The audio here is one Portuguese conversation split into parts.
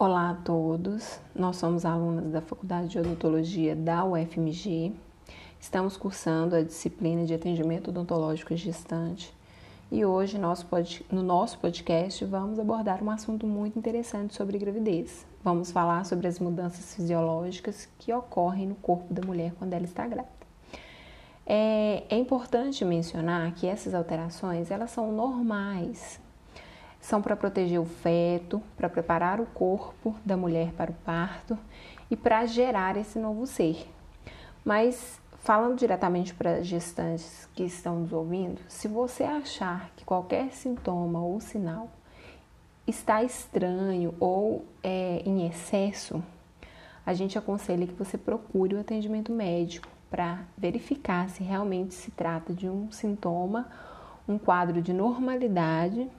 Olá a todos, nós somos alunas da Faculdade de Odontologia da UFMG. Estamos cursando a disciplina de atendimento odontológico gestante e hoje no nosso podcast vamos abordar um assunto muito interessante sobre gravidez. Vamos falar sobre as mudanças fisiológicas que ocorrem no corpo da mulher quando ela está grávida. É, é importante mencionar que essas alterações elas são normais, são para proteger o feto, para preparar o corpo da mulher para o parto e para gerar esse novo ser. Mas falando diretamente para gestantes que estão nos ouvindo, se você achar que qualquer sintoma ou sinal está estranho ou é, em excesso, a gente aconselha que você procure o atendimento médico para verificar se realmente se trata de um sintoma, um quadro de normalidade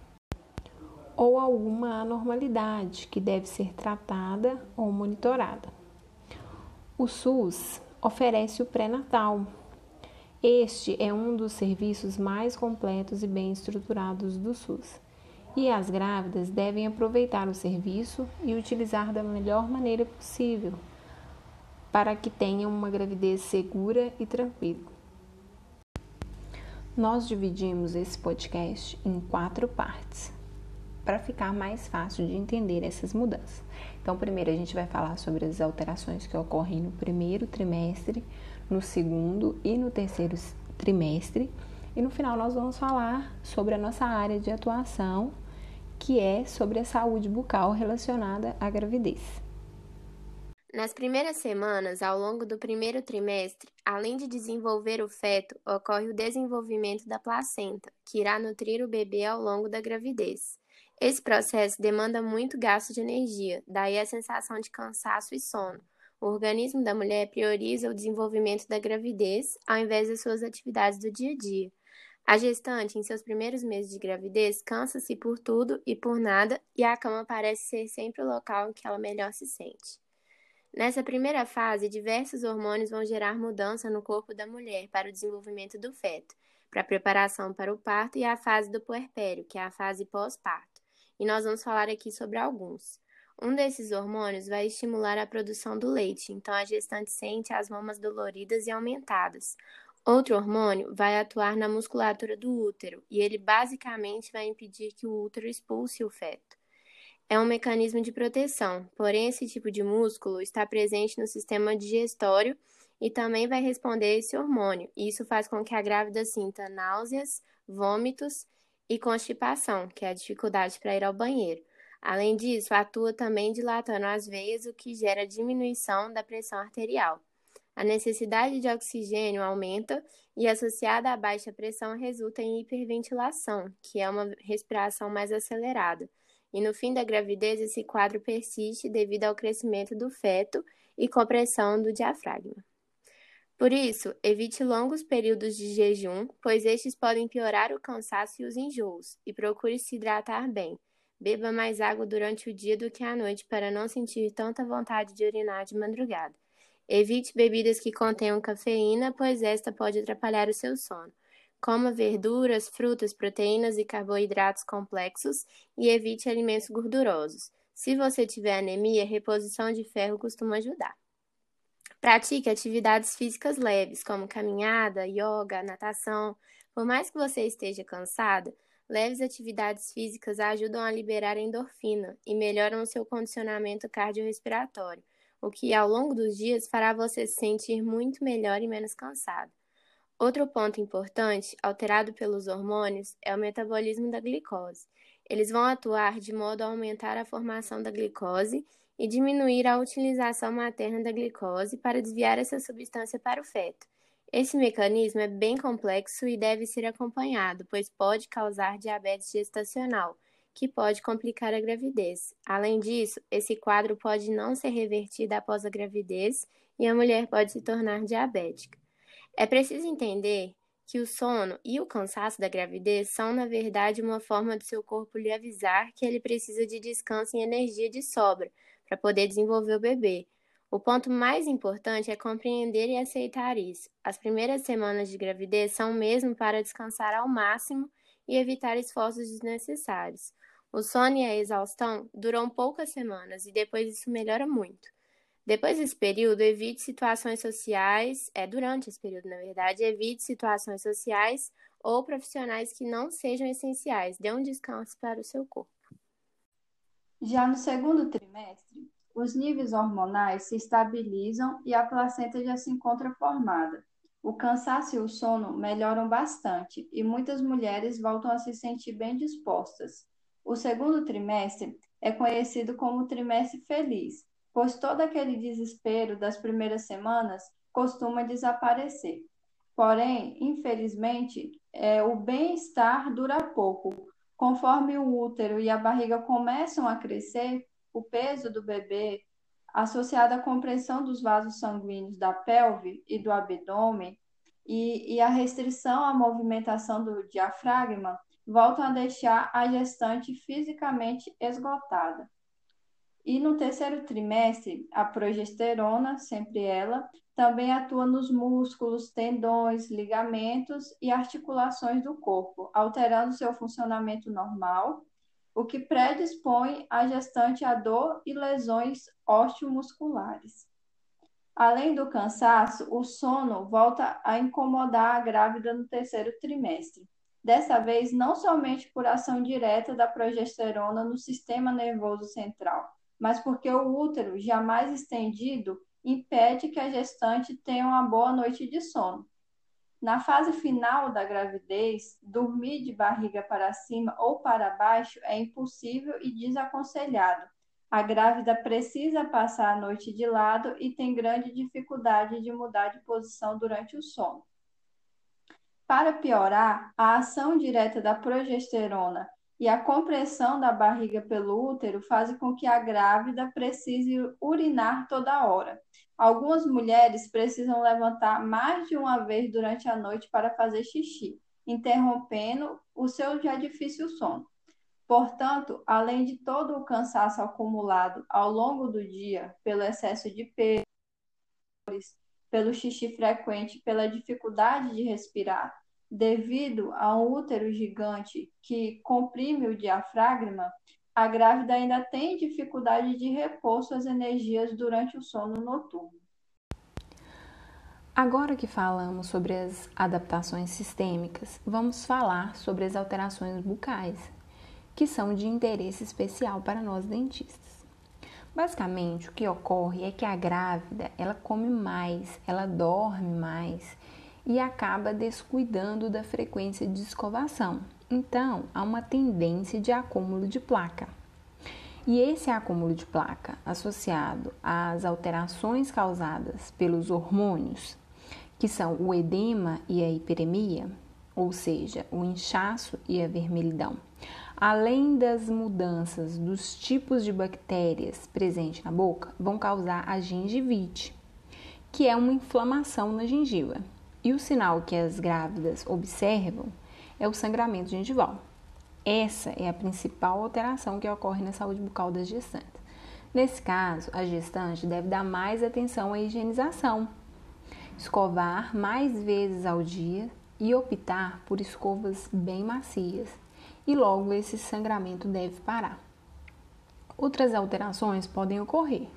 ou alguma anormalidade que deve ser tratada ou monitorada. O SUS oferece o pré-natal. Este é um dos serviços mais completos e bem estruturados do SUS. E as grávidas devem aproveitar o serviço e utilizar da melhor maneira possível, para que tenham uma gravidez segura e tranquila. Nós dividimos esse podcast em quatro partes para ficar mais fácil de entender essas mudanças. Então, primeiro a gente vai falar sobre as alterações que ocorrem no primeiro trimestre, no segundo e no terceiro trimestre, e no final nós vamos falar sobre a nossa área de atuação, que é sobre a saúde bucal relacionada à gravidez. Nas primeiras semanas, ao longo do primeiro trimestre, além de desenvolver o feto, ocorre o desenvolvimento da placenta, que irá nutrir o bebê ao longo da gravidez. Esse processo demanda muito gasto de energia, daí a sensação de cansaço e sono. O organismo da mulher prioriza o desenvolvimento da gravidez ao invés das suas atividades do dia a dia. A gestante, em seus primeiros meses de gravidez, cansa-se por tudo e por nada, e a cama parece ser sempre o local em que ela melhor se sente. Nessa primeira fase, diversos hormônios vão gerar mudança no corpo da mulher para o desenvolvimento do feto, para a preparação para o parto e a fase do puerpério, que é a fase pós-parto. E nós vamos falar aqui sobre alguns. Um desses hormônios vai estimular a produção do leite, então a gestante sente as mamas doloridas e aumentadas. Outro hormônio vai atuar na musculatura do útero e ele basicamente vai impedir que o útero expulse o feto é um mecanismo de proteção, porém esse tipo de músculo está presente no sistema digestório e também vai responder esse hormônio. Isso faz com que a grávida sinta náuseas, vômitos e constipação, que é a dificuldade para ir ao banheiro. Além disso, atua também dilatando as veias, o que gera diminuição da pressão arterial. A necessidade de oxigênio aumenta e, associada à baixa pressão, resulta em hiperventilação, que é uma respiração mais acelerada e no fim da gravidez esse quadro persiste devido ao crescimento do feto e compressão do diafragma. Por isso, evite longos períodos de jejum, pois estes podem piorar o cansaço e os enjoos, e procure se hidratar bem. Beba mais água durante o dia do que à noite para não sentir tanta vontade de urinar de madrugada. Evite bebidas que contenham cafeína, pois esta pode atrapalhar o seu sono. Coma verduras, frutas, proteínas e carboidratos complexos e evite alimentos gordurosos. Se você tiver anemia, reposição de ferro costuma ajudar. Pratique atividades físicas leves, como caminhada, yoga, natação. Por mais que você esteja cansada, leves atividades físicas ajudam a liberar endorfina e melhoram o seu condicionamento cardiorrespiratório, o que ao longo dos dias fará você se sentir muito melhor e menos cansado. Outro ponto importante, alterado pelos hormônios, é o metabolismo da glicose. Eles vão atuar de modo a aumentar a formação da glicose e diminuir a utilização materna da glicose para desviar essa substância para o feto. Esse mecanismo é bem complexo e deve ser acompanhado, pois pode causar diabetes gestacional, que pode complicar a gravidez. Além disso, esse quadro pode não ser revertido após a gravidez e a mulher pode se tornar diabética. É preciso entender que o sono e o cansaço da gravidez são, na verdade, uma forma do seu corpo lhe avisar que ele precisa de descanso e energia de sobra para poder desenvolver o bebê. O ponto mais importante é compreender e aceitar isso. As primeiras semanas de gravidez são mesmo para descansar ao máximo e evitar esforços desnecessários. O sono e a exaustão duram poucas semanas e depois isso melhora muito. Depois desse período, evite situações sociais, é durante esse período, na verdade, evite situações sociais ou profissionais que não sejam essenciais. Dê um descanso para o seu corpo. Já no segundo trimestre, os níveis hormonais se estabilizam e a placenta já se encontra formada. O cansaço e o sono melhoram bastante e muitas mulheres voltam a se sentir bem dispostas. O segundo trimestre é conhecido como trimestre feliz, pois todo aquele desespero das primeiras semanas costuma desaparecer. Porém, infelizmente, é, o bem-estar dura pouco. Conforme o útero e a barriga começam a crescer, o peso do bebê, associado à compressão dos vasos sanguíneos da pelve e do abdômen, e, e a restrição à movimentação do diafragma, voltam a deixar a gestante fisicamente esgotada. E no terceiro trimestre, a progesterona, sempre ela, também atua nos músculos, tendões, ligamentos e articulações do corpo, alterando seu funcionamento normal, o que predispõe a gestante a dor e lesões osteomusculares. Além do cansaço, o sono volta a incomodar a grávida no terceiro trimestre. Dessa vez, não somente por ação direta da progesterona no sistema nervoso central, mas porque o útero, jamais estendido, impede que a gestante tenha uma boa noite de sono. Na fase final da gravidez, dormir de barriga para cima ou para baixo é impossível e desaconselhado. A grávida precisa passar a noite de lado e tem grande dificuldade de mudar de posição durante o sono. Para piorar, a ação direta da progesterona e a compressão da barriga pelo útero fazem com que a grávida precise urinar toda hora. Algumas mulheres precisam levantar mais de uma vez durante a noite para fazer xixi, interrompendo o seu já difícil sono. Portanto, além de todo o cansaço acumulado ao longo do dia pelo excesso de peso, pelo xixi frequente, pela dificuldade de respirar, devido a um útero gigante que comprime o diafragma, a grávida ainda tem dificuldade de repor suas energias durante o sono noturno. Agora que falamos sobre as adaptações sistêmicas, vamos falar sobre as alterações bucais, que são de interesse especial para nós dentistas. Basicamente, o que ocorre é que a grávida, ela come mais, ela dorme mais e acaba descuidando da frequência de escovação. Então, há uma tendência de acúmulo de placa. E esse acúmulo de placa, associado às alterações causadas pelos hormônios, que são o edema e a hiperemia, ou seja, o inchaço e a vermelhidão, além das mudanças dos tipos de bactérias presentes na boca, vão causar a gengivite, que é uma inflamação na gengiva. E o sinal que as grávidas observam é o sangramento gengival. Essa é a principal alteração que ocorre na saúde bucal das gestantes. Nesse caso, a gestante deve dar mais atenção à higienização, escovar mais vezes ao dia e optar por escovas bem macias, e logo esse sangramento deve parar. Outras alterações podem ocorrer,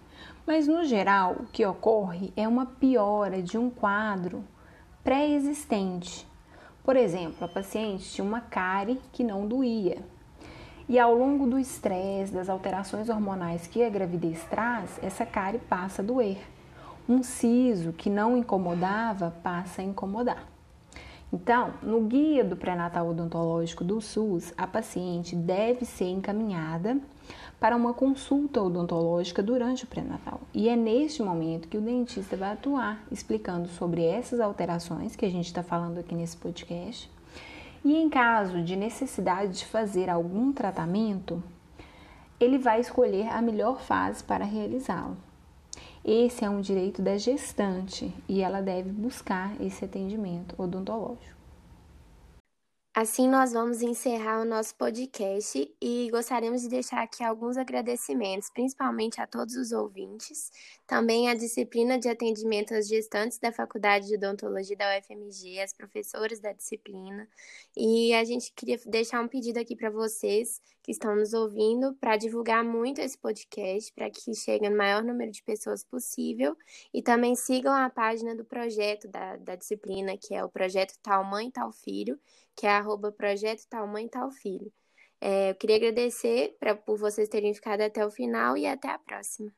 mas no geral o que ocorre é uma piora de um quadro pré-existente. Por exemplo, a paciente tinha uma cárie que não doía. E ao longo do estresse, das alterações hormonais que a gravidez traz, essa cárie passa a doer. Um siso que não incomodava passa a incomodar. Então, no guia do pré-natal odontológico do SUS, a paciente deve ser encaminhada para uma consulta odontológica durante o pré-natal. E é neste momento que o dentista vai atuar, explicando sobre essas alterações que a gente está falando aqui nesse podcast. E em caso de necessidade de fazer algum tratamento, ele vai escolher a melhor fase para realizá-lo. Esse é um direito da gestante e ela deve buscar esse atendimento odontológico. Assim, nós vamos encerrar o nosso podcast e gostaríamos de deixar aqui alguns agradecimentos, principalmente a todos os ouvintes, também à disciplina de atendimento às gestantes da Faculdade de Odontologia da UFMG, as professoras da disciplina. E a gente queria deixar um pedido aqui para vocês que estão nos ouvindo para divulgar muito esse podcast, para que chegue no maior número de pessoas possível. E também sigam a página do projeto da, da disciplina, que é o projeto Tal Mãe, Tal Filho que é arroba projeto tal mãe tal filho. É, eu queria agradecer pra, por vocês terem ficado até o final e até a próxima.